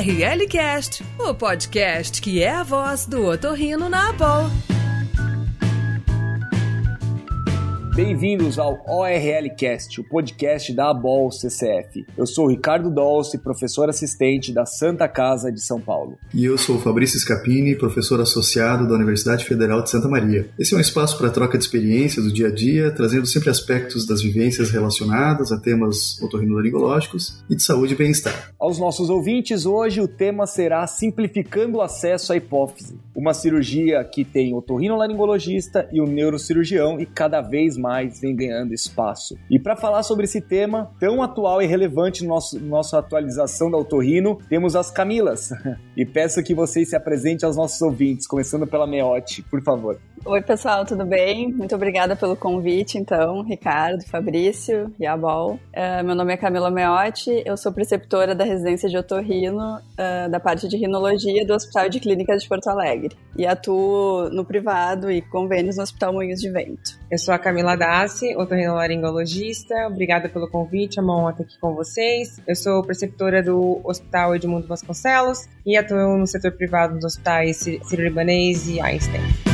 ORLcast, o podcast que é a voz do otorrino na Abol. Bem-vindos ao ORLcast, o podcast da ABOL CCF. Eu sou Ricardo Dolce, professor assistente da Santa Casa de São Paulo. E eu sou Fabrício Scapini, professor associado da Universidade Federal de Santa Maria. Esse é um espaço para troca de experiências do dia a dia, trazendo sempre aspectos das vivências relacionadas a temas otorrinolaringológicos e de saúde e bem-estar. Aos nossos ouvintes, hoje o tema será simplificando o acesso à hipófise, uma cirurgia que tem otorrinolaringologista e o neurocirurgião e cada vez mais mais vem ganhando espaço. E para falar sobre esse tema tão atual e relevante no nosso nossa atualização da Autorrino, temos as Camilas. E peço que vocês se apresentem aos nossos ouvintes, começando pela Meote, por favor. Oi, pessoal, tudo bem? Muito obrigada pelo convite, então, Ricardo, Fabrício e a Bol. Uh, meu nome é Camila Meotti, eu sou preceptora da residência de otorrino uh, da parte de rinologia do Hospital de Clínicas de Porto Alegre e atuo no privado e convênios no Hospital Moinhos de Vento. Eu sou a Camila Dassi, otorrinolaringologista. Obrigada pelo convite, é uma honra estar aqui com vocês. Eu sou preceptora do Hospital Edmundo Vasconcelos e atuo no setor privado dos hospitais Sírio-Libanês e Einstein.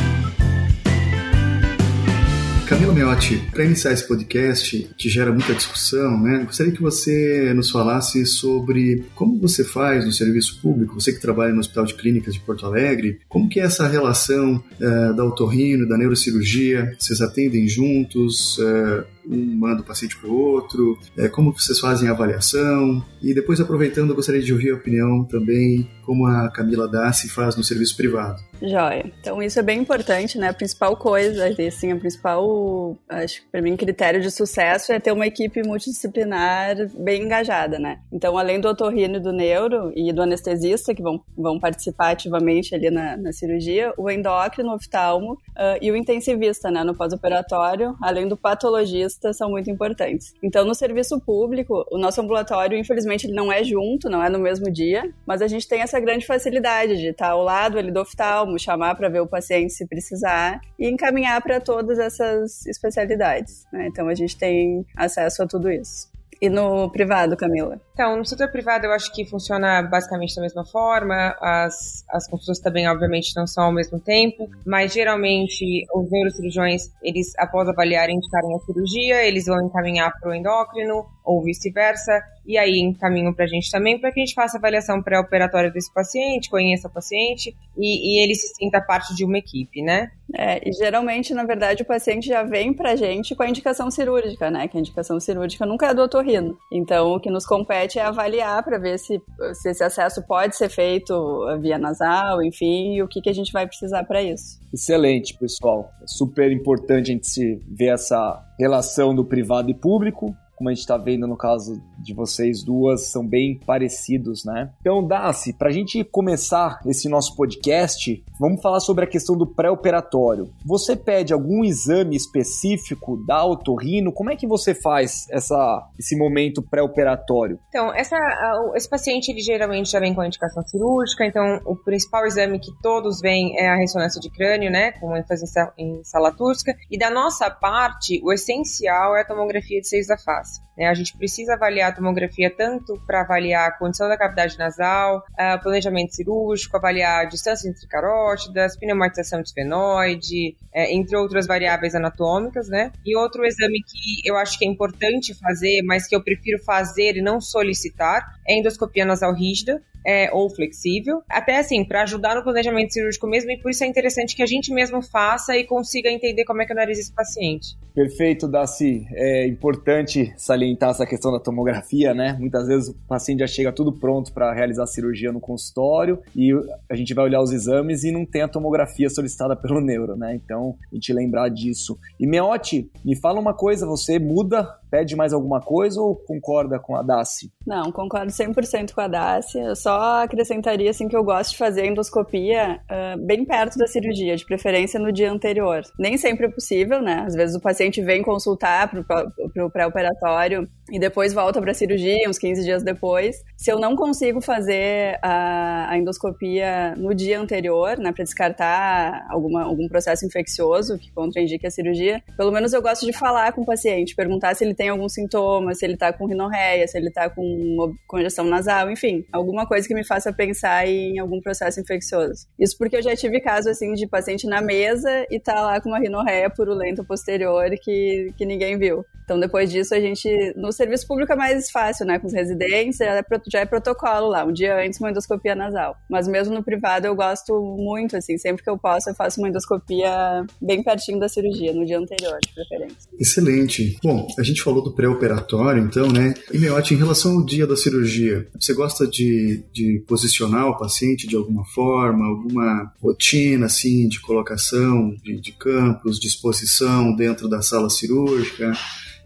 Camila Meotti, para iniciar esse podcast que gera muita discussão, né, gostaria que você nos falasse sobre como você faz no serviço público, você que trabalha no Hospital de Clínicas de Porto Alegre, como que é essa relação uh, da otorrino, da neurocirurgia, vocês atendem juntos, uh, um manda o paciente para o outro, é, como vocês fazem a avaliação, e depois aproveitando, eu gostaria de ouvir a opinião também como a Camila Dassi faz no serviço privado. Joia. Então isso é bem importante, né? A principal coisa, assim, a principal, acho que para mim, critério de sucesso é ter uma equipe multidisciplinar bem engajada, né? Então, além do otorrino e do neuro e do anestesista, que vão, vão participar ativamente ali na, na cirurgia, o endócrino, o oftalmo uh, e o intensivista, né? No pós-operatório, além do patologista, são muito importantes. Então, no serviço público, o nosso ambulatório, infelizmente, ele não é junto, não é no mesmo dia, mas a gente tem essa grande facilidade de estar ao lado ali do oftalmo, chamar para ver o paciente se precisar e encaminhar para todas essas especialidades. Né? Então, a gente tem acesso a tudo isso. E no privado, Camila? Então, no setor privado eu acho que funciona basicamente da mesma forma. As, as consultas também, obviamente, não são ao mesmo tempo, mas geralmente os neurocirurgiões, eles, após avaliarem e indicarem a cirurgia, eles vão encaminhar para o endócrino ou vice-versa, e aí encaminham para a gente também para que a gente faça avaliação pré-operatória desse paciente, conheça o paciente e, e, ele se sinta parte de uma equipe, né? É, e geralmente, na verdade, o paciente já vem para a gente com a indicação cirúrgica, né? Que a indicação cirúrgica nunca é do otorrino. Então, o que nos compete é avaliar para ver se, se esse acesso pode ser feito via nasal, enfim, e o que, que a gente vai precisar para isso. Excelente, pessoal. É super importante a gente se ver essa relação do privado e público como a gente está vendo no caso de vocês duas, são bem parecidos, né? Então, Daci, para a gente começar esse nosso podcast, vamos falar sobre a questão do pré-operatório. Você pede algum exame específico da otorrino? Como é que você faz essa, esse momento pré-operatório? Então, essa, esse paciente, ele geralmente já vem com a indicação cirúrgica, então o principal exame que todos vêm é a ressonância de crânio, né, com ênfase em sala turca, e da nossa parte, o essencial é a tomografia de seis da face. Né? A gente precisa avaliar a tomografia tanto para avaliar a condição da cavidade nasal, uh, planejamento cirúrgico, avaliar a distância entre carótidas, pneumatização de esfenoide, é, entre outras variáveis anatômicas, né? E outro exame que eu acho que é importante fazer, mas que eu prefiro fazer e não solicitar, é endoscopia nasal rígida, é, ou flexível, até assim, para ajudar no planejamento cirúrgico mesmo, e por isso é interessante que a gente mesmo faça e consiga entender como é que é o nariz desse paciente. Perfeito, Daci. É importante salientar essa questão da tomografia, né? Muitas vezes o paciente já chega tudo pronto para realizar a cirurgia no consultório e a gente vai olhar os exames e não tem a tomografia solicitada pelo neuro, né? Então, a gente lembrar disso. E Meotti, me fala uma coisa, você muda pede mais alguma coisa ou concorda com a Daci? Não, concordo 100% com a Daci. Eu só acrescentaria assim que eu gosto de fazer endoscopia uh, bem perto da cirurgia, de preferência no dia anterior. Nem sempre é possível, né? Às vezes o paciente vem consultar para o pré-operatório e depois volta para a cirurgia, uns 15 dias depois. Se eu não consigo fazer a, a endoscopia no dia anterior, né, para descartar alguma, algum processo infeccioso que contraindique a cirurgia, pelo menos eu gosto de falar com o paciente, perguntar se ele tem algum sintoma, se ele está com rinorreia, se ele está com congestão nasal, enfim, alguma coisa coisa que me faça pensar em algum processo infeccioso. Isso porque eu já tive caso assim de paciente na mesa e tá lá com uma rinorreia purulenta posterior que, que ninguém viu. Então, depois disso, a gente. No serviço público é mais fácil, né? Com os residentes, já é, já é protocolo lá, um dia antes, uma endoscopia nasal. Mas mesmo no privado, eu gosto muito, assim, sempre que eu posso, eu faço uma endoscopia bem pertinho da cirurgia, no dia anterior, de preferência. Excelente. Bom, a gente falou do pré-operatório, então, né? E, Meote, em relação ao dia da cirurgia, você gosta de, de posicionar o paciente de alguma forma, alguma rotina, assim, de colocação de, de campos, disposição dentro da sala cirúrgica?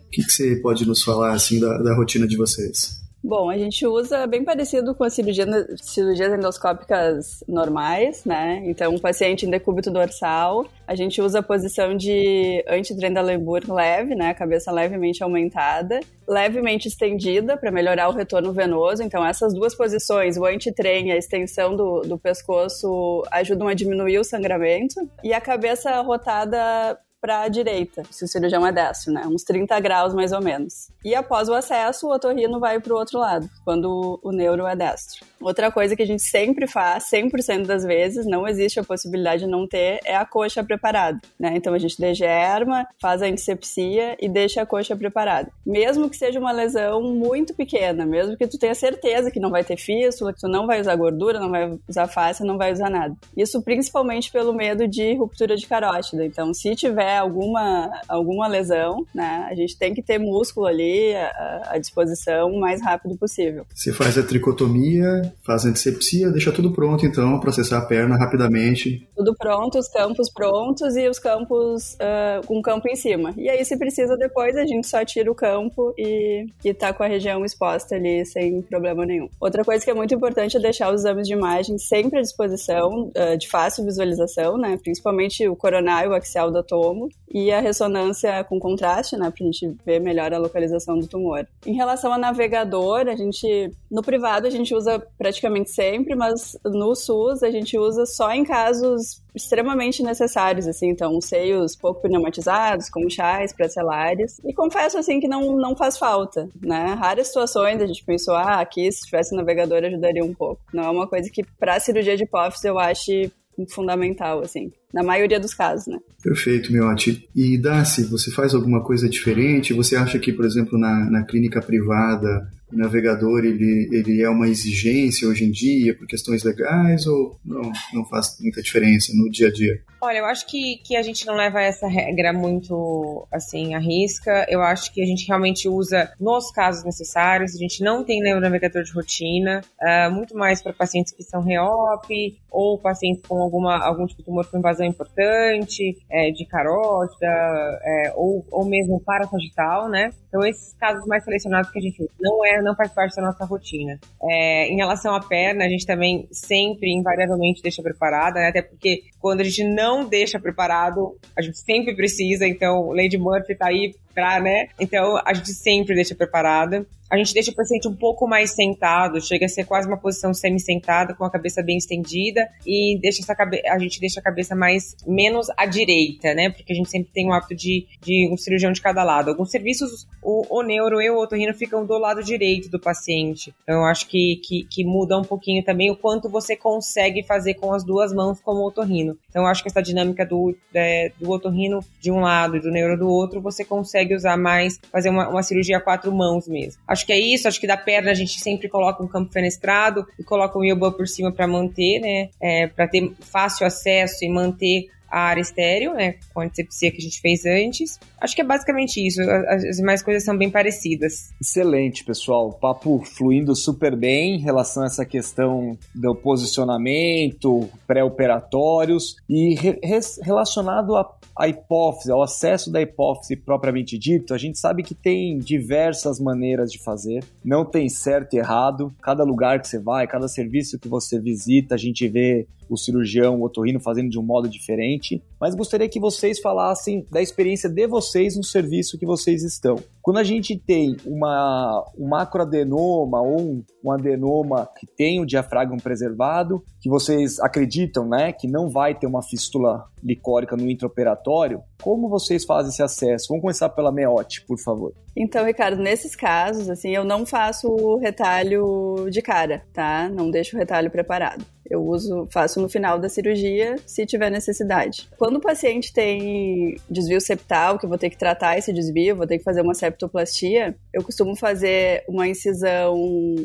O que, que você pode nos falar assim da, da rotina de vocês? Bom, a gente usa bem parecido com as cirurgia, cirurgias endoscópicas normais, né? Então, um paciente em decúbito dorsal, a gente usa a posição de anti-Trendelenburg leve, né? Cabeça levemente aumentada, levemente estendida para melhorar o retorno venoso. Então, essas duas posições, o anti-trem e a extensão do, do pescoço, ajudam a diminuir o sangramento. E a cabeça rotada para a direita, se o cirurgião é destro, né? Uns 30 graus mais ou menos. E após o acesso, o otorrino vai para o outro lado, quando o neuro é destro. Outra coisa que a gente sempre faz, 100% das vezes, não existe a possibilidade de não ter, é a coxa preparada, né? Então a gente degerma, faz a antisepsia e deixa a coxa preparada. Mesmo que seja uma lesão muito pequena, mesmo que tu tenha certeza que não vai ter fístula, que tu não vai usar gordura, não vai usar face, não vai usar nada. Isso principalmente pelo medo de ruptura de carótida. Então, se tiver alguma, alguma lesão, né, a gente tem que ter músculo ali à, à disposição o mais rápido possível. Você faz a tricotomia, faz a antisepsia, deixa tudo pronto então, processar a perna rapidamente. Tudo pronto, os campos prontos e os campos uh, com o campo em cima. E aí, se precisa depois, a gente só tira o campo e, e tá com a região exposta ali sem problema nenhum. Outra coisa que é muito importante é deixar os exames de imagem sempre à disposição, uh, de fácil visualização, né? Principalmente o coronário e o axial do tomo e a ressonância com contraste, né? Pra gente ver melhor a localização do tumor. Em relação a navegador, a gente, no privado, a gente usa praticamente sempre, mas no SUS a gente usa só em casos extremamente necessários, assim, então seios pouco pneumatizados, como chás, parcelares, e confesso, assim, que não, não faz falta, né, raras situações a gente pensou, ah, aqui se tivesse navegador ajudaria um pouco, não é uma coisa que para cirurgia de hipófise eu acho fundamental, assim, na maioria dos casos, né. Perfeito, Miotti. E Darcy, você faz alguma coisa diferente? Você acha que, por exemplo, na, na clínica privada o navegador ele, ele é uma exigência hoje em dia por questões legais ou não, não faz muita diferença no dia a dia? Olha, eu acho que, que a gente não leva essa regra muito assim à risca. Eu acho que a gente realmente usa nos casos necessários. A gente não tem navegador de rotina, uh, muito mais para pacientes que são reop ou pacientes com alguma, algum tipo de tumor com invasão importante, é, de carótida é, ou, ou mesmo parasagital, né? Então, esses casos mais selecionados que a gente não, é, não faz parte da nossa rotina. É, em relação à perna, a gente também sempre, invariavelmente, deixa preparada, né? Até porque quando a gente não deixa preparado, a gente sempre precisa. Então, Lady Murphy tá aí pra, né? Então, a gente sempre deixa preparada. A gente deixa o paciente um pouco mais sentado, chega a ser quase uma posição semi-sentada, com a cabeça bem estendida, e deixa essa cabe a gente deixa a cabeça mais menos à direita, né? Porque a gente sempre tem o hábito de, de um cirurgião de cada lado. Alguns serviços, o, o neuro e o otorrino ficam do lado direito do paciente. Então, eu acho que, que, que muda um pouquinho também o quanto você consegue fazer com as duas mãos como otorrino. Então, eu acho que essa dinâmica do, é, do otorrino de um lado e do neuro do outro, você consegue usar mais, fazer uma, uma cirurgia a quatro mãos mesmo. Acho que é isso, acho que da perna a gente sempre coloca um campo fenestrado e coloca um elbow por cima para manter, né? É, para ter fácil acesso e manter a área estéreo, né, com a antisepsia que a gente fez antes. Acho que é basicamente isso. As demais coisas são bem parecidas. Excelente, pessoal. Papo fluindo super bem em relação a essa questão do posicionamento, pré-operatórios e re relacionado a a hipófise, ao acesso da hipófise propriamente dito, a gente sabe que tem diversas maneiras de fazer, não tem certo e errado. Cada lugar que você vai, cada serviço que você visita, a gente vê o cirurgião, o otorrino fazendo de um modo diferente. Mas gostaria que vocês falassem da experiência de vocês no serviço que vocês estão. Quando a gente tem uma, um macroadenoma ou um, um adenoma que tem o diafragma preservado, que vocês acreditam, né, que não vai ter uma fístula licórica no intraoperatório, como vocês fazem esse acesso? Vamos começar pela meote, por favor. Então, Ricardo, nesses casos, assim, eu não faço o retalho de cara, tá? Não deixo o retalho preparado. Eu uso, faço no final da cirurgia, se tiver necessidade. Quando o paciente tem desvio septal, que eu vou ter que tratar esse desvio, vou ter que fazer uma septoplastia, eu costumo fazer uma incisão,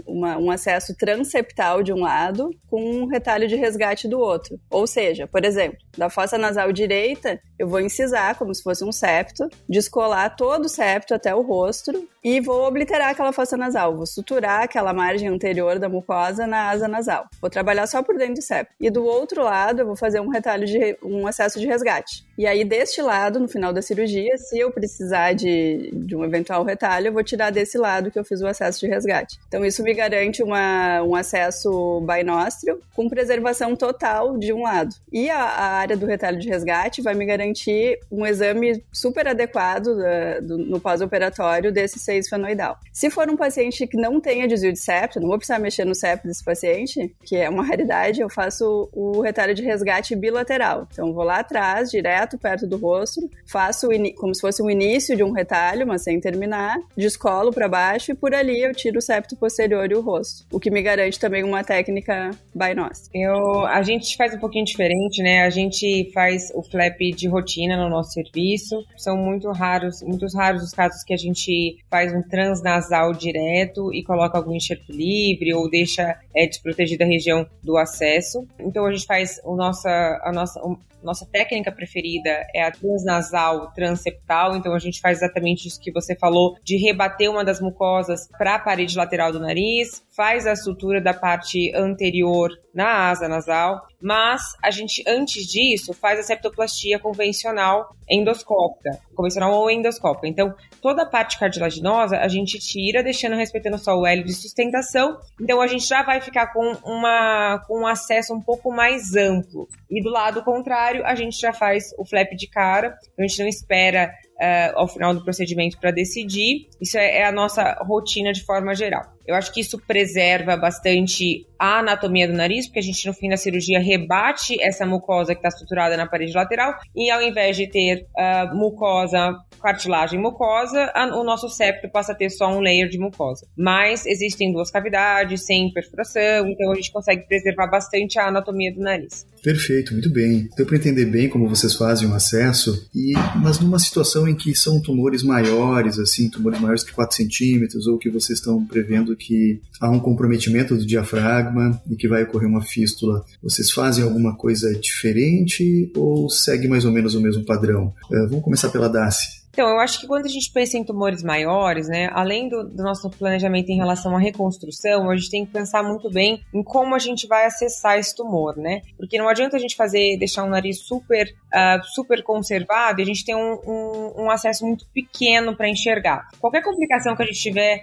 uma, um acesso transeptal de um lado com um retalho de resgate do outro. Ou seja, por exemplo, da fossa nasal direita, eu vou incisar como se fosse um septo, descolar todo o septo até o rosto e vou obliterar aquela fossa nasal, vou suturar aquela margem anterior da mucosa na asa nasal. Vou trabalhar só por dentro do septo. E do outro lado, eu vou fazer um retalho de um acesso de resgate. E aí, deste lado, no final da cirurgia, se eu precisar de, de um eventual retalho, eu vou tirar desse lado que eu fiz o acesso de resgate. Então, isso me garante uma, um acesso binóstrio com preservação total de um lado. E a, a área do retalho de resgate vai me garantir um exame super adequado da, do, no pós-operatório desse seio fenoidal. Se for um paciente que não tenha desvio de septo, não vou precisar mexer no septo desse paciente, que é uma raridade, eu faço o retalho de resgate bilateral. Então, vou lá atrás, direto perto do rosto, faço como se fosse um início de um retalho, mas sem terminar, descolo para baixo e por ali eu tiro o septo posterior e o rosto, o que me garante também uma técnica binóstica. Eu, a gente faz um pouquinho diferente, né? A gente faz o flap de rotina no nosso serviço. São muito raros, muitos raros os casos que a gente faz um transnasal direto e coloca algum enxerto livre ou deixa é, desprotegida a região do acesso. Então a gente faz o nossa, a nossa, nossa técnica preferida é a transnasal transeptal, então a gente faz exatamente isso que você falou, de rebater uma das mucosas para a parede lateral do nariz, faz a sutura da parte anterior na asa nasal, mas a gente, antes disso, faz a septoplastia convencional endoscópica, convencional ou endoscópica. Então, toda a parte cartilaginosa a gente tira, deixando respeitando só o L de sustentação. Então, a gente já vai ficar com, uma, com um acesso um pouco mais amplo. E do lado contrário, a gente já faz o flap de cara, a gente não espera uh, ao final do procedimento para decidir. Isso é, é a nossa rotina de forma geral. Eu acho que isso preserva bastante a anatomia do nariz, porque a gente no fim da cirurgia rebate essa mucosa que está estruturada na parede lateral e ao invés de ter uh, mucosa, cartilagem mucosa, a, o nosso septo passa a ter só um layer de mucosa. Mas existem duas cavidades, sem perfuração, então a gente consegue preservar bastante a anatomia do nariz. Perfeito, muito bem. Deu para entender bem como vocês fazem o acesso, e mas numa situação em que são tumores maiores, assim, tumores maiores que 4 centímetros, ou que vocês estão prevendo que há um comprometimento do diafragma e que vai ocorrer uma fístula, vocês fazem alguma coisa diferente ou segue mais ou menos o mesmo padrão? Uh, vamos começar pela Daci. Então, eu acho que quando a gente pensa em tumores maiores, né, além do, do, nosso planejamento em relação à reconstrução, a gente tem que pensar muito bem em como a gente vai acessar esse tumor, né? Porque não adianta a gente fazer, deixar um nariz super, uh, super conservado e a gente ter um, um, um acesso muito pequeno para enxergar. Qualquer complicação que a gente tiver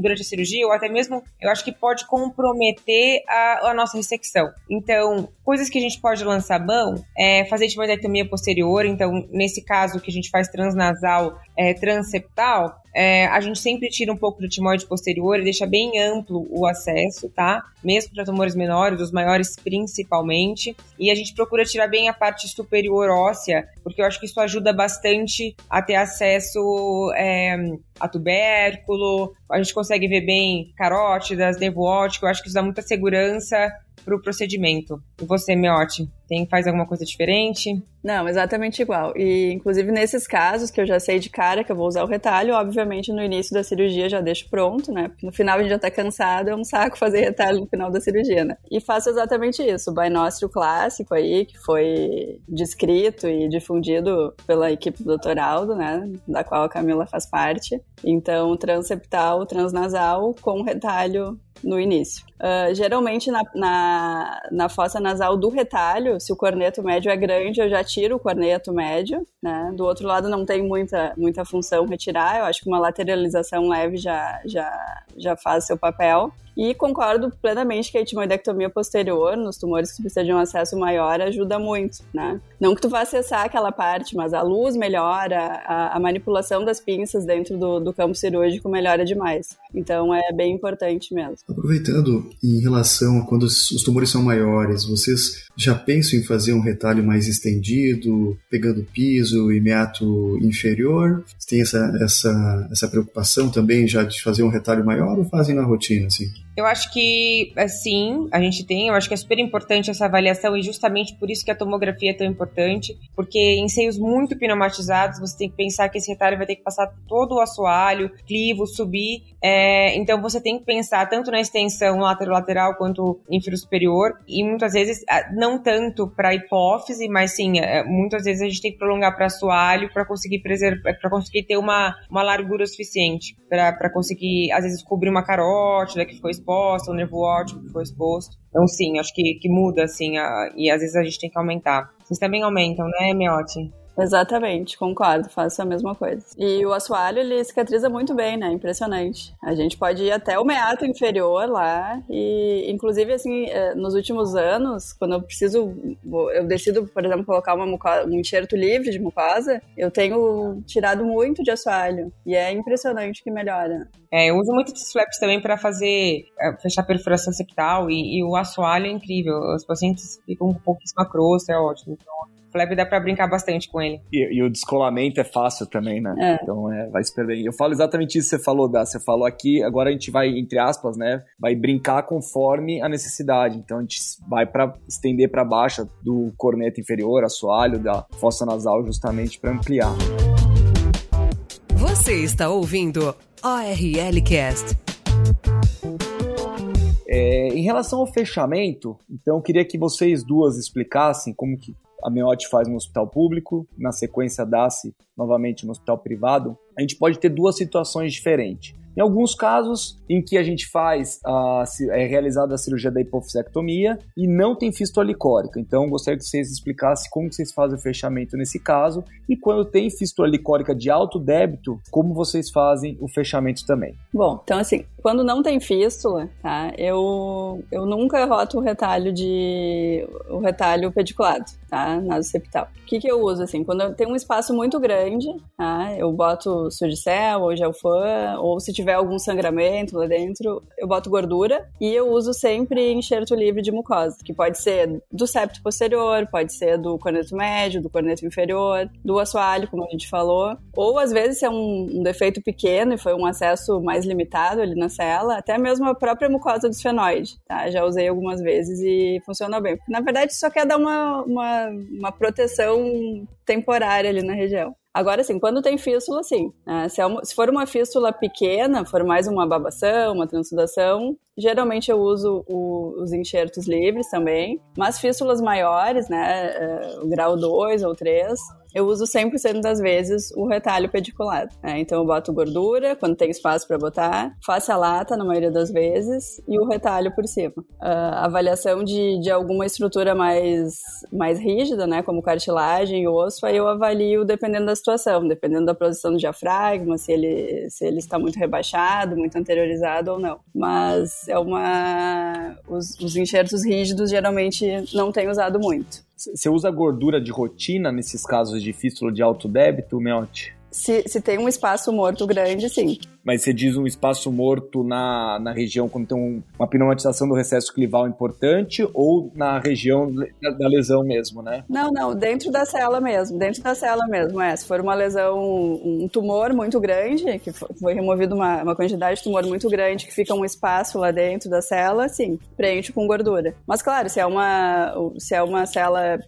durante a cirurgia, ou até mesmo, eu acho que pode comprometer a, a nossa ressecção. Então, coisas que a gente pode lançar mão é fazer tiroidectomia posterior, então, nesse caso que a gente faz transnasal, é, transeptal, é, a gente sempre tira um pouco do timoide posterior e deixa bem amplo o acesso, tá? Mesmo para tumores menores, os maiores principalmente. E a gente procura tirar bem a parte superior óssea, porque eu acho que isso ajuda bastante a ter acesso é, a tubérculo, a gente consegue ver bem carótidas, nervo óptico, eu acho que isso dá muita segurança para o procedimento. E você, Miotti, tem, faz alguma coisa diferente? Não, exatamente igual. E, inclusive, nesses casos que eu já sei de cara que eu vou usar o retalho, obviamente, no início da cirurgia já deixo pronto, né? No final a gente já tá cansado, é um saco fazer retalho no final da cirurgia, né? E faço exatamente isso. O binóstrio clássico aí, que foi descrito e difundido pela equipe do Dr. Aldo, né? Da qual a Camila faz parte. Então, transeptal, transnasal com retalho no início. Uh, geralmente na, na, na, fossa nasal do retalho, se o corneto médio é grande, eu já tiro o corneto médio, né? Do outro lado não tem muita, muita função retirar, eu acho que uma lateralização leve já, já, já faz seu papel. E concordo plenamente que a etimoidectomia posterior, nos tumores que precisam de um acesso maior, ajuda muito, né? Não que tu vá acessar aquela parte, mas a luz melhora, a, a manipulação das pinças dentro do, do, campo cirúrgico melhora demais. Então é bem importante mesmo. Aproveitando em relação a quando os tumores são maiores, vocês já pensam em fazer um retalho mais estendido, pegando piso e meato inferior? Tem essa, essa, essa preocupação também já de fazer um retalho maior ou fazem na rotina, assim? Eu acho que, assim, a gente tem, eu acho que é super importante essa avaliação e justamente por isso que a tomografia é tão importante, porque em seios muito pneumatizados você tem que pensar que esse retalho vai ter que passar todo o assoalho, clivo, subir, é, então você tem que pensar tanto na extensão lateral-lateral quanto inferior superior e muitas vezes, não tanto para hipófise, mas sim, é, muitas vezes a gente tem que prolongar para assoalho para conseguir preservar, para conseguir ter uma, uma largura suficiente, para conseguir, às vezes, cobrir uma carótida que ficou exposta, o nervo óptico que foi exposto. Então, sim, acho que, que muda, assim, a, e às vezes a gente tem que aumentar. Vocês também aumentam, né, Miotti? Exatamente, concordo, faço a mesma coisa. E o assoalho, ele cicatriza muito bem, né? Impressionante. A gente pode ir até o meato inferior lá e, inclusive, assim, eh, nos últimos anos, quando eu preciso, eu decido, por exemplo, colocar uma mucosa, um enxerto livre de mucosa, eu tenho tirado muito de assoalho e é impressionante que melhora. É, eu uso muito esses flaps também para fazer, é, fechar perfuração septal e, e, o assoalho é incrível. Os pacientes ficam com pouquíssima crosta, é ótimo. Então, Flap dá para brincar bastante com ele. E, e, o descolamento é fácil também, né? É. Então é, vai se perder. Eu falo exatamente isso que você falou, Dá. Você falou aqui, agora a gente vai, entre aspas, né? Vai brincar conforme a necessidade. Então a gente vai para estender para baixo do corneta inferior, assoalho, da fossa nasal, justamente para ampliar. Você está ouvindo ORL Cast. É, em relação ao fechamento, então eu queria que vocês duas explicassem como que a Meote faz no hospital público, na sequência dá-se novamente no hospital privado, a gente pode ter duas situações diferentes. Em alguns casos em que a gente faz, a, é realizada a cirurgia da hipofisectomia e não tem fístula licórica. Então, gostaria que vocês explicassem como vocês fazem o fechamento nesse caso e quando tem fístula licórica de alto débito, como vocês fazem o fechamento também. Bom, então assim, quando não tem fístula, tá? Eu, eu nunca roto o retalho de o retalho pediculado, tá? Na septal. O que que eu uso assim? Quando eu tenho um espaço muito grande, tá? Eu boto surgicel ou gelfan ou se tiver algum sangramento lá dentro, eu boto gordura e eu uso sempre enxerto livre de mucosa, que pode ser do septo posterior, pode ser do corneto médio, do corneto inferior, do assoalho, como a gente falou, ou às vezes se é um, um defeito pequeno e foi um acesso mais limitado ali na cela, até mesmo a própria mucosa do esfenoide, tá? Já usei algumas vezes e funciona bem. Na verdade, só quer dar uma, uma, uma proteção temporária ali na região. Agora, assim, quando tem fístula, sim. Né? Se, é uma, se, for uma fístula pequena, for mais uma babação, uma transsudação, geralmente eu uso o, os enxertos livres também. Mas fístulas maiores, né, o grau 2 ou 3, eu uso 100% das vezes o retalho pediculado. Né? Então eu boto gordura quando tem espaço para botar, faço a lata na maioria das vezes e o retalho por cima. Uh, avaliação de, de alguma estrutura mais, mais rígida, né, como cartilagem, osso, aí eu avalio dependendo da situação, dependendo da posição do diafragma, se ele, se ele está muito rebaixado, muito anteriorizado ou não. Mas é uma. Os, os enxertos rígidos geralmente não tenho usado muito. Você usa gordura de rotina nesses casos de fístula de alto débito, Meote? Se, se tem um espaço morto grande, sim mas você diz um espaço morto na, na região quando tem um, uma pneumatização do recesso clival importante ou na região da, da, lesão mesmo, né? Não, não, dentro da cela mesmo, dentro da cela mesmo, é. Se for uma lesão, um tumor muito grande, que foi removido uma, uma quantidade de tumor muito grande, que fica um espaço lá dentro da cela, sim, preenche com gordura. Mas claro, se é uma, se é uma cela,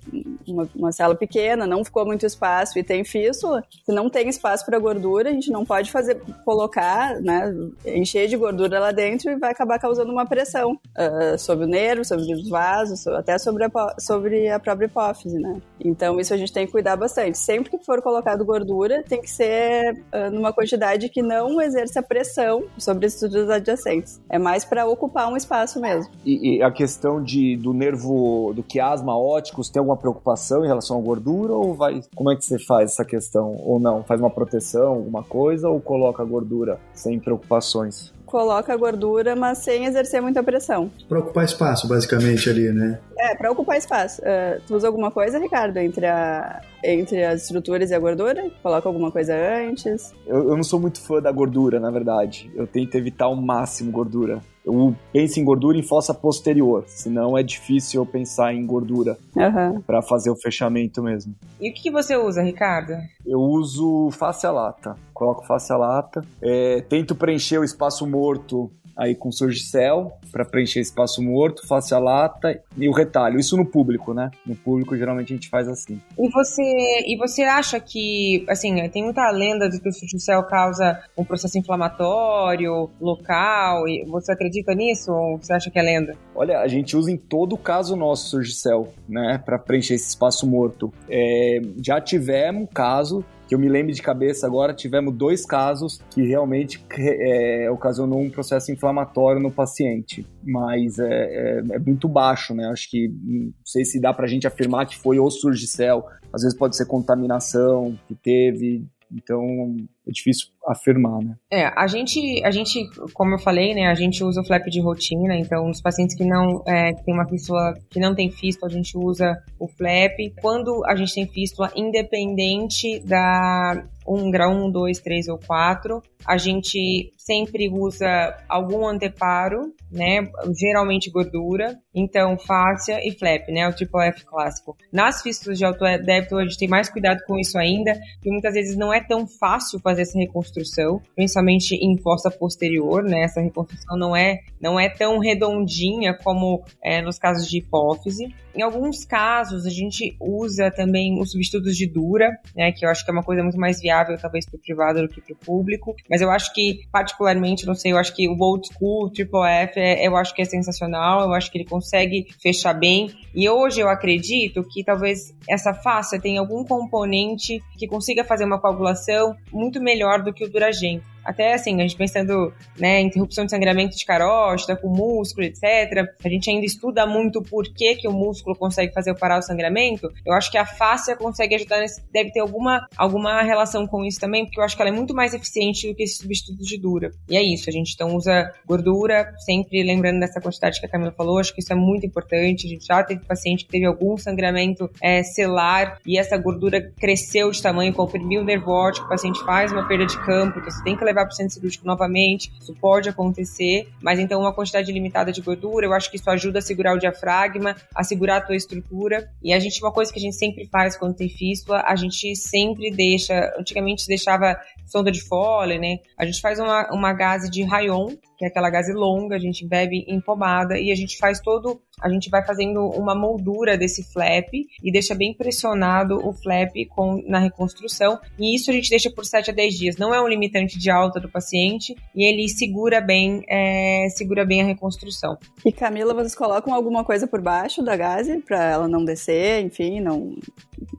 uma, uma cela pequena, não ficou muito espaço e tem fístula, se não tem espaço para gordura, a gente não pode fazer, colocar colocar, né, encher de gordura lá dentro e vai acabar causando uma pressão uh, sobre o nervo, sobre os vasos, até sobre a, sobre a própria hipófise, né? Então isso a gente tem que cuidar bastante. Sempre que for colocado gordura, tem que ser uh, numa quantidade que não exerça pressão sobre estruturas adjacentes. É mais para ocupar um espaço mesmo. E, e, a questão de, do nervo, do quiasma óticos, tem alguma preocupação em relação à gordura ou vai? Como é que você faz essa questão? Ou não? Faz uma proteção, alguma coisa ou coloca a gordura sem preocupações? coloca a gordura, mas sem exercer muita pressão. Para ocupar espaço, basicamente, ali, né? É, para ocupar espaço. Uh, tu usa alguma coisa, Ricardo, entre, a, entre as estruturas e a gordura? Coloca alguma coisa antes? Eu, eu não sou muito fã da gordura, na verdade. Eu tento evitar ao máximo gordura. Eu penso em gordura em fossa posterior, senão é difícil eu pensar em gordura uhum. para fazer o fechamento mesmo. E o que você usa, Ricardo? Eu uso face a lata. Coloco face a lata. É, tento preencher o espaço morto aí com Surgicel para preencher espaço morto, face a lata e o retalho. Isso no público, né? No público geralmente a gente faz assim. E você, e você acha que, assim, tem muita lenda de que o Surgicel causa um processo inflamatório local, e você acredita nisso ou você acha que é lenda? Olha, a gente usa em todo caso nosso Surgicel, né, para preencher esse espaço morto. É, já tivemos caso que eu me lembro de cabeça agora, tivemos dois casos que realmente é, ocasionou um processo inflamatório no paciente, mas é, é, é, muito baixo, né? Acho que não sei se dá pra gente afirmar que foi o surgicel, às vezes pode ser contaminação que teve, então é difícil afirmar, né? É, a gente, a gente, como eu falei, né, a gente usa o flap de rotina, então os pacientes que não é, que tem uma fístula, que não tem fístula, a gente usa o flap. Quando a gente tem fístula, independente da 1 grau 1, 2, 3 ou 4, a gente sempre usa algum anteparo, né? Geralmente gordura, então fáscia e flap, né? O tipo F clássico. Nas fístulas de alto débito, a gente tem mais cuidado com isso ainda, porque muitas vezes não é tão fácil fazer essa reconstrução, principalmente em fossa posterior, né? Essa reconstrução não é, não é tão redondinha como é, nos casos de hipófise. Em alguns casos, a gente usa também os substitutos de dura, né? Que eu acho que é uma coisa muito mais viável, talvez, para o privado do que para o público. Mas eu acho que, particularmente, não sei, eu acho que o Old School, Triple F, é, eu acho que é sensacional, eu acho que ele consegue fechar bem. E hoje eu acredito que talvez essa face tenha algum componente que consiga fazer uma coagulação muito melhor do que o Duragen. Até assim, a gente pensando, né, interrupção de sangramento de carótida, com músculo, etc. A gente ainda estuda muito por que, que o músculo consegue fazer parar o sangramento. Eu acho que a fáscia consegue ajudar nesse, deve ter alguma, alguma relação com isso também, porque eu acho que ela é muito mais eficiente do que esse substituto de dura. E é isso, a gente então usa gordura, sempre lembrando dessa quantidade que a Camila falou, acho que isso é muito importante. A gente já teve paciente que teve algum sangramento é, celular e essa gordura cresceu de tamanho, comprimiu o nervo óptico, o paciente faz uma perda de campo, então você tem que levar para o centro cirúrgico novamente, isso pode acontecer, mas então uma quantidade limitada de gordura, eu acho que isso ajuda a segurar o diafragma, a segurar a tua estrutura. E a gente, uma coisa que a gente sempre faz quando tem fístula, a gente sempre deixa, antigamente deixava sonda de Foley, né? A gente faz uma, uma gase de rayon, que é aquela gase longa, a gente bebe em pomada e a gente faz todo, a gente vai fazendo uma moldura desse flap e deixa bem pressionado o flap com, na reconstrução. E isso a gente deixa por 7 a 10 dias. Não é um limitante de alta do paciente e ele segura bem, é, segura bem a reconstrução. E Camila, vocês colocam alguma coisa por baixo da gase para ela não descer, enfim, não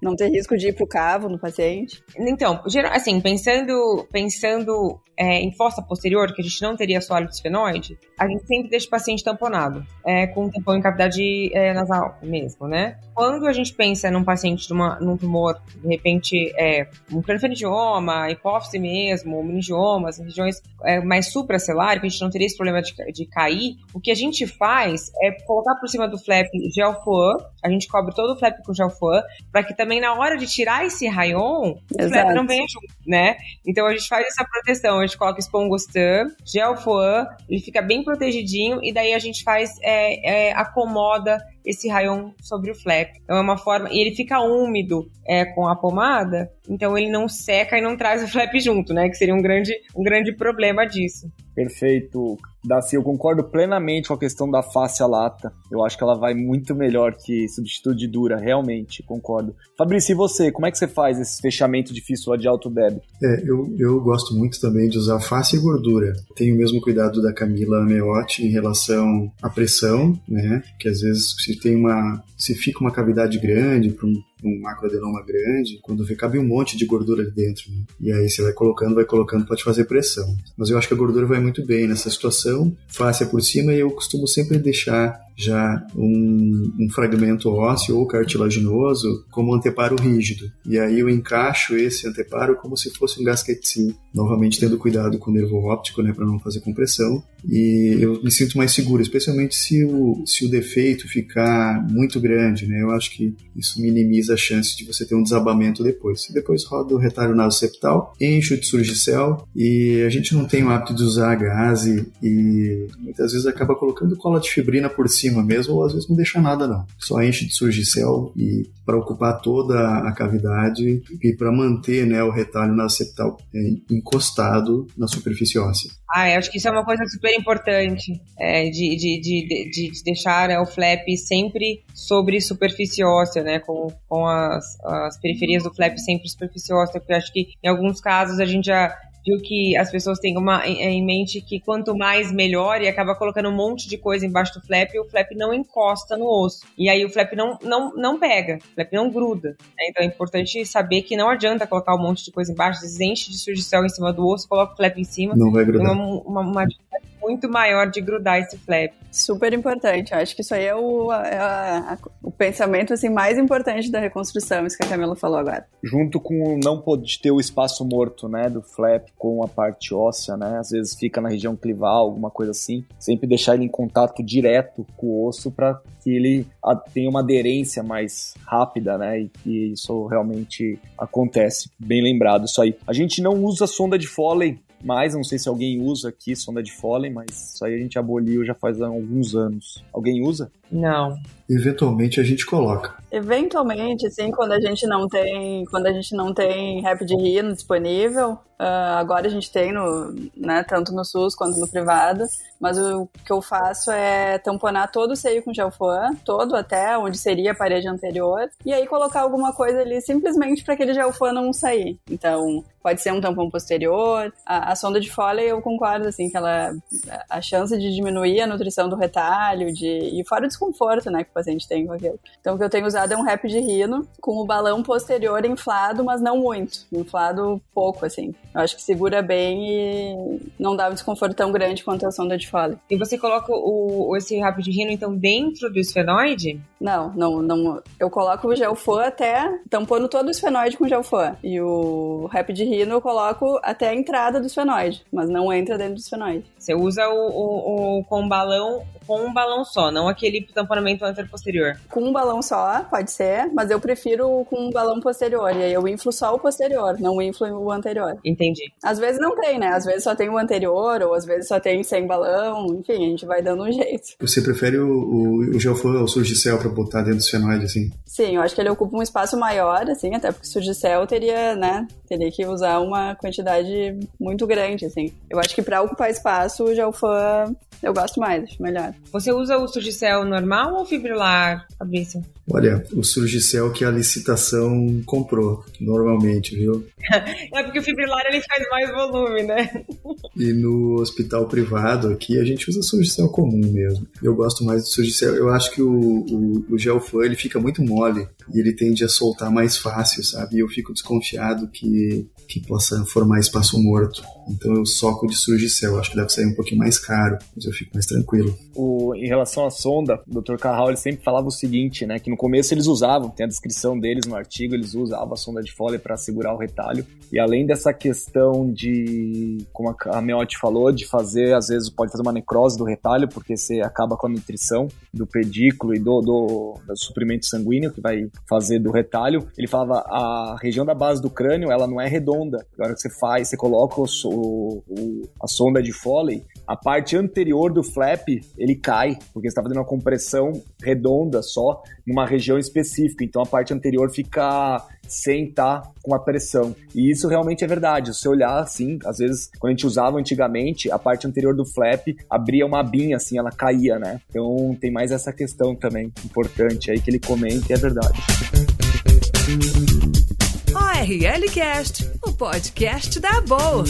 não ter risco de ir pro cavo no paciente? Então, assim, pensando, pensando é, em fossa posterior, que a gente não teria sólido esfenoide, a gente sempre deixa o paciente tamponado, é, com tampão em cavidade é, nasal mesmo, né? Quando a gente pensa num paciente de uma, num tumor, de repente, é, um crâniofaringioma, hipófise mesmo, meningiomas, regiões é, mais supracelular, que a gente não teria esse problema de, de cair, o que a gente faz é colocar por cima do flap gel foam, a gente cobre todo o flap com gel foam, para que também na hora de tirar esse rayon, o flap não venha junto, né? Então a gente faz essa proteção, a gente coloca espongostan, gel foam, ele fica bem protegidinho e daí a gente faz, é, é, acomoda esse rayon sobre o flap. Então é uma forma. E ele fica úmido é, com a pomada, então ele não seca e não traz o flap junto, né? Que seria um grande, um grande problema disso. Perfeito. Daci, eu concordo plenamente com a questão da face à lata. Eu acho que ela vai muito melhor que substituto de dura, realmente, concordo. Fabrício, e você? Como é que você faz esse fechamento de fístula de alto débito? É, eu, eu gosto muito também de usar face e gordura. Tenho o mesmo cuidado da Camila Meotti em relação à pressão, né? Que às vezes se tem uma... se fica uma cavidade grande para um um macroadenoma grande, quando vê, cabe um monte de gordura ali dentro. Né? E aí você vai colocando, vai colocando, pode fazer pressão. Mas eu acho que a gordura vai muito bem nessa situação, fácil por cima, e eu costumo sempre deixar já um, um, fragmento ósseo ou cartilaginoso como anteparo rígido. E aí eu encaixo esse anteparo como se fosse um gasquetinho, novamente tendo cuidado com o nervo óptico, né, para não fazer compressão. E eu me sinto mais seguro, especialmente se o, se o defeito ficar muito grande, né? Eu acho que isso minimiza a chance de você ter um desabamento depois. Depois roda o retalho nasoceptal, enche o surgicel e a gente não tem o hábito de usar gase e muitas vezes acaba colocando cola de fibrina por cima mesmo, ou às vezes não deixa nada não. Só enche de surgicel e para ocupar toda a cavidade e para manter né, o retalho nasceptal é, encostado na superfície óssea. Ah, eu acho que isso é uma coisa super importante, é, de, de, de, de, deixar né, o flap sempre sobre superfície óssea, né, com, com as, as periferias do flap sempre superfície óssea, porque eu acho que em alguns casos a gente já viu que as pessoas têm uma, em mente que quanto mais melhor e acaba colocando um monte de coisa embaixo do flap e o flap não encosta no osso. E aí o flap não, não, não pega, o flap não gruda. Né? Então é importante saber que não adianta colocar um monte de coisa embaixo, enche de surgicel em cima do osso, coloca o flap em cima. Não vai grudar. Uma, uma, uma muito maior de grudar esse flap. Super importante. Eu acho que isso aí é o, é a, a, o pensamento assim, mais importante da reconstrução, isso que a Camila falou agora. Junto com não pode ter o espaço morto, né, do flap com a parte óssea, né? Às vezes fica na região clival, alguma coisa assim. Sempre deixar ele em contato direto com o osso para que ele tenha uma aderência mais rápida, né? E que isso realmente acontece. Bem lembrado isso aí. A gente não usa sonda de Foley mais, não sei se alguém usa aqui sonda de Foley, mas isso aí a gente aboliu já faz alguns anos. Alguém usa? Não. Eventualmente a gente coloca. Eventualmente, sim, quando a gente não tem, quando a gente não tem Rapid Rhino disponível, uh, agora a gente tem no, né, tanto no SUS quanto no privado, mas o que eu faço é tamponar todo o seio com gelfan, todo até onde seria a parede anterior, e aí colocar alguma coisa ali simplesmente para aquele gelfan não sair. Então, pode ser um tampão posterior. A, a sonda de Foley, eu concordo, assim, que ela, a chance de diminuir a nutrição do retalho, de, e fora o desconforto, né, que o paciente tem com aquilo. Então, o que eu tenho usado é um rap de rino com o balão posterior inflado, mas não muito. Inflado pouco, assim. Eu acho que segura bem e não dá um desconforto tão grande quanto a sonda de Foley. E você coloca o, esse rap de rino, então, dentro do esfenoide? Não, não, não. Eu coloco o gelfã até, tampando todo o esfenoide com gelfã. E o rap de rino eu coloco até a entrada do esfenoide, mas não entra dentro do esfenoide. Você usa o, o, o com balão com um balão só, não aquele tamponamento anterior-posterior. Com um balão só, pode ser, mas eu prefiro com um balão posterior. E aí eu inflo só o posterior, não inflo o anterior. Entendi. Às vezes não tem, né? Às vezes só tem o anterior, ou às vezes só tem sem balão. Enfim, a gente vai dando um jeito. Você prefere o, o, o Geofan ou o Surgicel pra botar dentro do sfenoide, assim? Sim, eu acho que ele ocupa um espaço maior, assim, até porque o Surgicel teria, né? Teria que usar uma quantidade muito grande, assim. Eu acho que pra ocupar espaço, o Geofan eu gosto mais, acho melhor. Você usa o Surgicel normal ou fibrilar, Fabrício? Olha, o Surgicel que a licitação comprou, normalmente, viu? é porque o fibrilar ele faz mais volume, né? e no hospital privado aqui a gente usa Surgicel comum mesmo. Eu gosto mais do Surgicel. Eu acho que o, o, o ele fica muito mole e ele tende a soltar mais fácil, sabe? E eu fico desconfiado que, que possa formar espaço morto. Então eu soco de Surgicel. Acho que deve sair um pouquinho mais caro, mas eu fico mais tranquilo. O, em relação à sonda, Dr. Carral ele sempre falava o seguinte, né? Que no começo eles usavam, tem a descrição deles no artigo, eles usavam a sonda de Foley para segurar o retalho. E além dessa questão de, como a Meotti falou, de fazer, às vezes pode fazer uma necrose do retalho, porque você acaba com a nutrição do pedículo e do, do, do suprimento sanguíneo que vai fazer do retalho. Ele falava a região da base do crânio, ela não é redonda. Na hora que você faz, você coloca o, o, a sonda de Foley, a parte anterior do flap ele cai, porque está fazendo uma compressão redonda só numa região específica. Então a parte anterior fica sem estar tá com a pressão. E isso realmente é verdade. Se você olhar assim, às vezes, quando a gente usava antigamente, a parte anterior do flap abria uma abinha, assim, ela caía, né? Então tem mais essa questão também importante aí que ele comenta e é verdade. ORL Cast, o podcast da boa.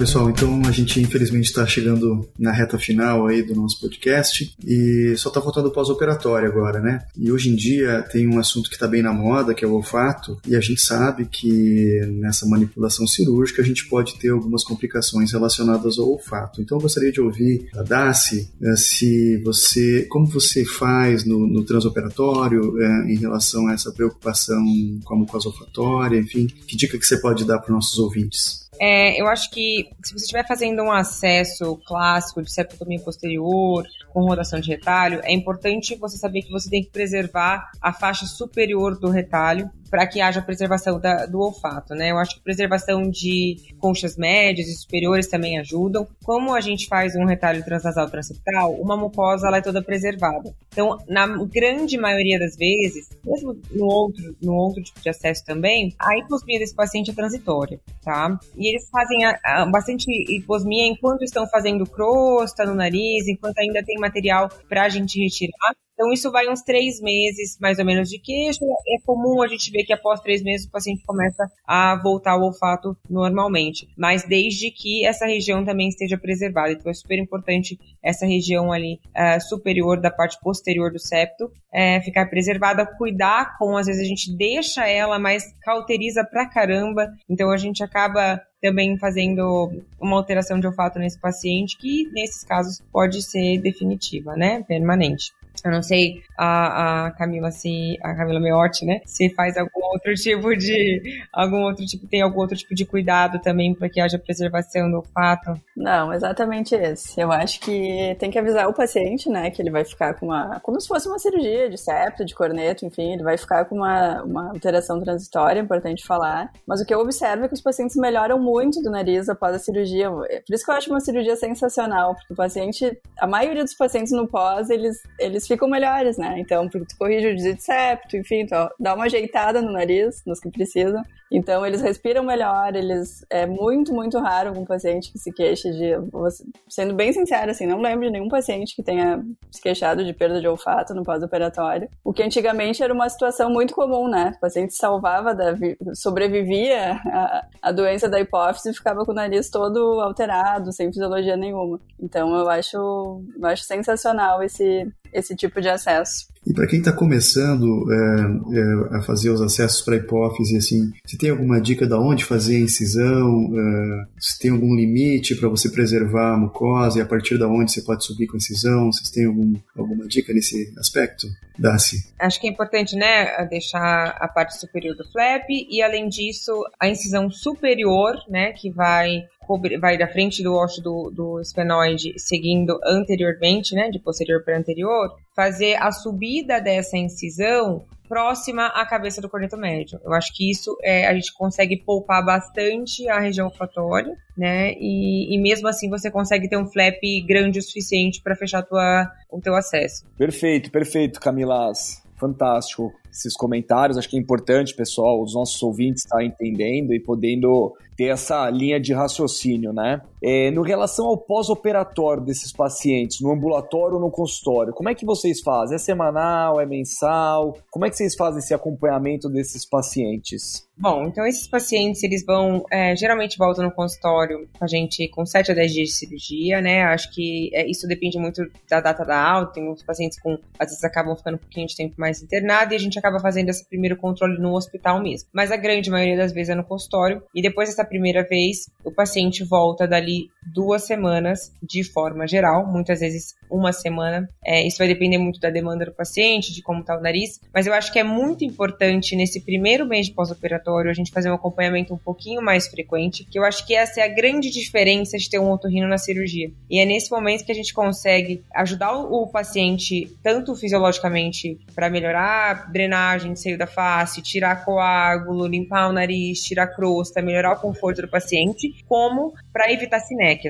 Pessoal, então a gente infelizmente está chegando na reta final aí do nosso podcast e só está faltando o pós-operatório agora, né? E hoje em dia tem um assunto que está bem na moda, que é o olfato, e a gente sabe que nessa manipulação cirúrgica a gente pode ter algumas complicações relacionadas ao olfato. Então eu gostaria de ouvir da Daci eh, se você, como você faz no, no transoperatório é, em relação a essa preocupação com a mucosa olfatória, enfim, que dica que você pode dar para os nossos ouvintes? É, eu acho que se você estiver fazendo um acesso clássico de septotomia posterior, com rotação de retalho, é importante você saber que você tem que preservar a faixa superior do retalho para que haja preservação da, do olfato, né? Eu acho que preservação de conchas médias e superiores também ajudam. Como a gente faz um retalho transnasal transeptal, uma mucosa ela é toda preservada. Então, na grande maioria das vezes, mesmo no outro, no outro tipo de acesso também, a hiposmia desse paciente é transitória, tá? E eles fazem a, a, bastante hiposmia enquanto estão fazendo crosta no nariz, enquanto ainda tem material para a gente retirar. Então, isso vai uns três meses, mais ou menos, de queixo. É comum a gente ver que após três meses o paciente começa a voltar ao olfato normalmente, mas desde que essa região também esteja preservada. Então, é super importante essa região ali uh, superior da parte posterior do septo é, ficar preservada, cuidar com, às vezes a gente deixa ela, mas cauteriza pra caramba. Então, a gente acaba também fazendo uma alteração de olfato nesse paciente, que nesses casos pode ser definitiva, né? Permanente. Eu não sei a, a Camila se a Camila Meotti, né? Se faz algum outro tipo de algum outro tipo tem algum outro tipo de cuidado também para que haja preservação do olfato. Não, exatamente esse. Eu acho que tem que avisar o paciente, né, que ele vai ficar com uma como se fosse uma cirurgia de septo, de corneto, enfim, ele vai ficar com uma, uma alteração transitória, é importante falar. Mas o que eu observo é que os pacientes melhoram muito do nariz após a cirurgia. Por isso que eu acho uma cirurgia sensacional, porque o paciente, a maioria dos pacientes no pós, eles eles ficam melhores, né? Então, porque tu corrige o desvio de septo, enfim, dá uma ajeitada no nariz, nos que precisam. Então, eles respiram melhor, eles... É muito, muito raro um paciente que se queixa de... Sendo bem sincero, assim, não lembro de nenhum paciente que tenha se queixado de perda de olfato no pós-operatório. O que antigamente era uma situação muito comum, né? O paciente salvava, da, sobrevivia à, à doença da hipófise e ficava com o nariz todo alterado, sem fisiologia nenhuma. Então, eu acho, eu acho sensacional esse, esse tipo de acesso. E para quem está começando é, é, a fazer os acessos para hipófise, assim, se tem alguma dica de onde fazer a incisão, é, se tem algum limite para você preservar a mucosa e a partir da onde você pode subir com a incisão, vocês têm algum, alguma dica nesse aspecto? Dá-se. Acho que é importante, né, deixar a parte superior do flap e além disso a incisão superior, né, que vai vai da frente do osso do, do esfenoide seguindo anteriormente, né, de posterior para anterior, fazer a subida dessa incisão próxima à cabeça do corneto médio. Eu acho que isso é, a gente consegue poupar bastante a região olfatória, né? E, e mesmo assim você consegue ter um flap grande o suficiente para fechar tua, o teu acesso. Perfeito, perfeito, Camilas. Fantástico esses comentários. Acho que é importante, pessoal, os nossos ouvintes estar entendendo e podendo ter essa linha de raciocínio, né? É, no relação ao pós-operatório desses pacientes, no ambulatório ou no consultório, como é que vocês fazem? É semanal? É mensal? Como é que vocês fazem esse acompanhamento desses pacientes? Bom, então esses pacientes, eles vão, é, geralmente voltam no consultório com a gente com 7 a 10 dias de cirurgia, né? Acho que é, isso depende muito da data da alta, tem muitos pacientes com, às vezes acabam ficando um pouquinho de tempo mais internado e a gente acaba fazendo esse primeiro controle no hospital mesmo. Mas a grande maioria das vezes é no consultório e depois dessa primeira vez, o paciente volta dali duas semanas de forma geral, muitas vezes uma semana. É, isso vai depender muito da demanda do paciente, de como está o nariz, mas eu acho que é muito importante nesse primeiro mês de pós-operatório a gente fazer um acompanhamento um pouquinho mais frequente, que eu acho que essa é a grande diferença de ter um otorrino na cirurgia. E é nesse momento que a gente consegue ajudar o paciente, tanto fisiologicamente, para melhorar drenagem de seio da face, tirar coágulo, limpar o nariz, tirar crosta, melhorar o conforto do paciente, como para evitar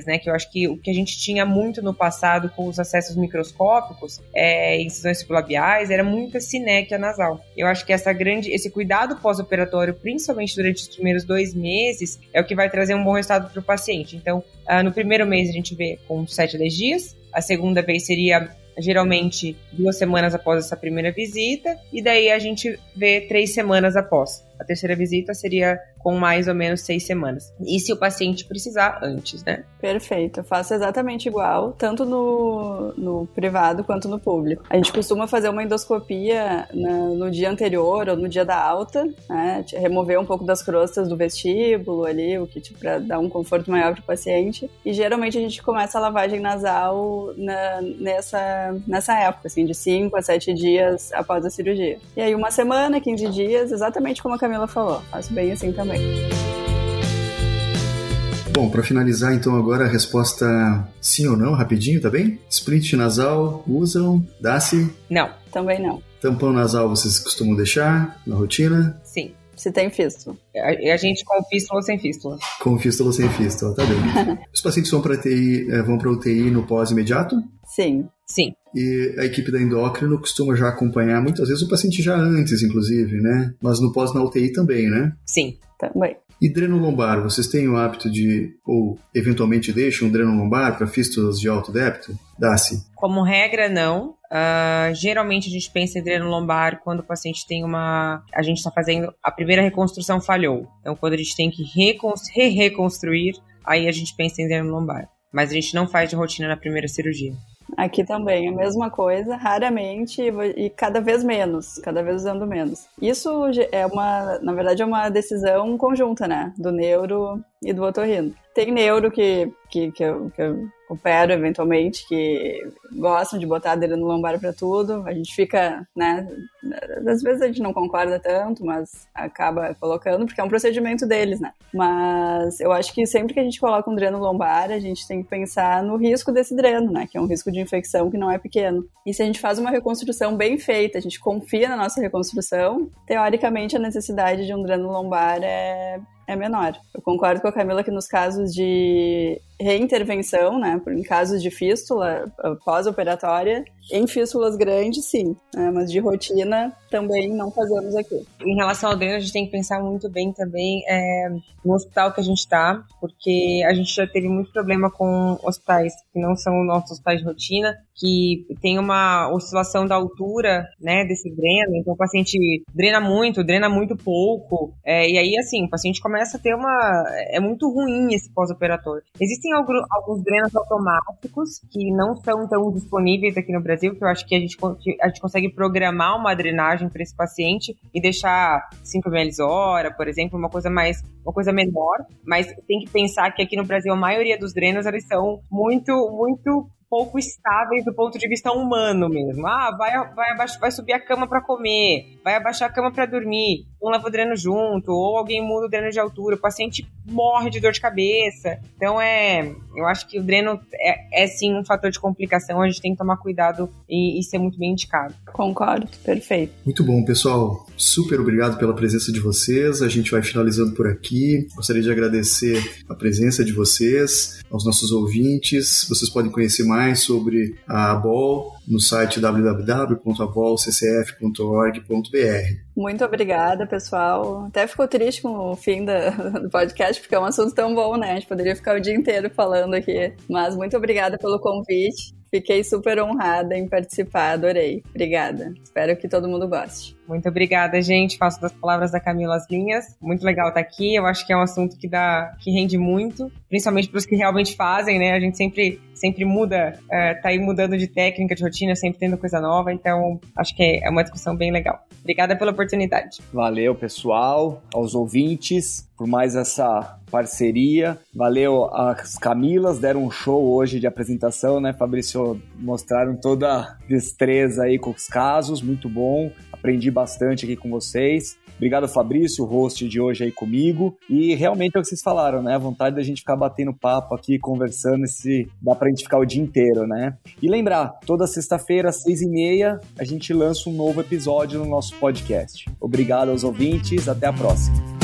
né? Que eu acho que o que a gente tinha muito no passado com os acessos microscópicos, é, incisões sublabiais, era muita sinéquia nasal. Eu acho que essa grande, esse cuidado pós-operatório, principalmente durante os primeiros dois meses, é o que vai trazer um bom resultado para o paciente. Então, uh, no primeiro mês a gente vê com 7 a 10 dias, a segunda vez seria geralmente duas semanas após essa primeira visita, e daí a gente vê três semanas após. A terceira visita seria com mais ou menos seis semanas. E se o paciente precisar, antes, né? Perfeito. Eu faço exatamente igual, tanto no, no privado quanto no público. A gente costuma fazer uma endoscopia na, no dia anterior ou no dia da alta, né? Remover um pouco das crostas do vestíbulo ali, o que para dar um conforto maior para o paciente. E geralmente a gente começa a lavagem nasal na, nessa, nessa época, assim, de 5 a 7 dias após a cirurgia. E aí uma semana, 15 dias, exatamente como a Camila falou. Faço bem assim também. Bom, para finalizar então agora a resposta sim ou não, rapidinho, tá bem? Split nasal, usam? Dá-se? Não. Também não. Tampão nasal vocês costumam deixar na rotina? Sim. Se tem fístula. A, a gente com fístula ou sem fístula? Com fístula ou sem fístula, tá bem. Os pacientes vão para TI, eh, vão para UTI no pós-imediato? Sim. Sim. E a equipe da endócrino costuma já acompanhar muitas vezes o paciente já antes, inclusive, né? Mas no pós na UTI também, né? Sim. Também. E dreno lombar, vocês têm o hábito de, ou eventualmente deixam um dreno lombar para fístulas de alto débito? Dá-se? Como regra, não. Uh, geralmente a gente pensa em dreno lombar quando o paciente tem uma. A gente está fazendo. A primeira reconstrução falhou. Então, quando a gente tem que re-reconstruir, aí a gente pensa em dreno lombar. Mas a gente não faz de rotina na primeira cirurgia. Aqui também, a mesma coisa, raramente e cada vez menos, cada vez usando menos. Isso é uma, na verdade, é uma decisão conjunta, né? Do neuro e do otorrino. Tem neuro que, que, que, eu, que eu opero eventualmente, que gostam de botar a dele no lombar para tudo. A gente fica, né? Às vezes a gente não concorda tanto, mas acaba colocando, porque é um procedimento deles, né? Mas eu acho que sempre que a gente coloca um dreno lombar, a gente tem que pensar no risco desse dreno, né? Que é um risco de infecção que não é pequeno. E se a gente faz uma reconstrução bem feita, a gente confia na nossa reconstrução, teoricamente a necessidade de um dreno lombar é é menor. Eu concordo com a Camila que nos casos de reintervenção, né, em casos de fístula pós-operatória, em fístulas grandes, sim, né, mas de rotina também não fazemos aqui. Em relação ao dreno, a gente tem que pensar muito bem também é, no hospital que a gente está, porque a gente já teve muito problema com hospitais que não são nossos hospitais de rotina, que tem uma oscilação da altura, né, desse dreno, então o paciente drena muito, drena muito pouco, é, e aí, assim, o paciente começa a ter uma... é muito ruim esse pós-operatório. Existem alguns, alguns drenos automáticos que não são tão disponíveis aqui no Brasil, que eu acho que a gente, a gente consegue programar uma drenagem para esse paciente e deixar 5 ml hora, por exemplo, uma coisa mais, uma coisa menor, mas tem que pensar que aqui no Brasil a maioria dos drenos eles são muito, muito pouco estáveis do ponto de vista humano mesmo. Ah, vai, vai, vai subir a cama para comer, vai abaixar a cama para dormir, um leva o dreno junto, ou alguém muda o dreno de altura, o paciente morre de dor de cabeça. Então é, eu acho que o dreno é, é sim um fator de complicação, a gente tem que tomar cuidado e, e ser muito bem indicado. Concordo, perfeito. Muito bom, pessoal. Super obrigado pela presença de vocês. A gente vai finalizando por aqui. Gostaria de agradecer a presença de vocês, aos nossos ouvintes. Vocês podem conhecer mais sobre a ABOL no site www.abolccf.org.br. Muito obrigada, pessoal. Até ficou triste com o fim da, do podcast, porque é um assunto tão bom, né? A gente poderia ficar o dia inteiro falando aqui. Mas muito obrigada pelo convite. Fiquei super honrada em participar, adorei. Obrigada. Espero que todo mundo goste. Muito obrigada, gente. Faço das palavras da Camila as linhas. Muito legal estar aqui. Eu acho que é um assunto que dá, que rende muito, principalmente para os que realmente fazem, né? A gente sempre, sempre muda, é, tá aí mudando de técnica, de rotina, sempre tendo coisa nova. Então, acho que é uma discussão bem legal. Obrigada pela oportunidade. Valeu, pessoal, aos ouvintes, por mais essa parceria. Valeu as Camilas, deram um show hoje de apresentação, né, Fabrício? Mostraram toda a destreza aí com os casos, muito bom. Aprendi bastante aqui com vocês. Obrigado, Fabrício, o host de hoje aí comigo. E realmente é o que vocês falaram, né? A vontade da gente ficar batendo papo aqui, conversando, se dá pra gente ficar o dia inteiro, né? E lembrar, toda sexta-feira, às seis e meia, a gente lança um novo episódio no nosso podcast. Obrigado aos ouvintes, até a próxima.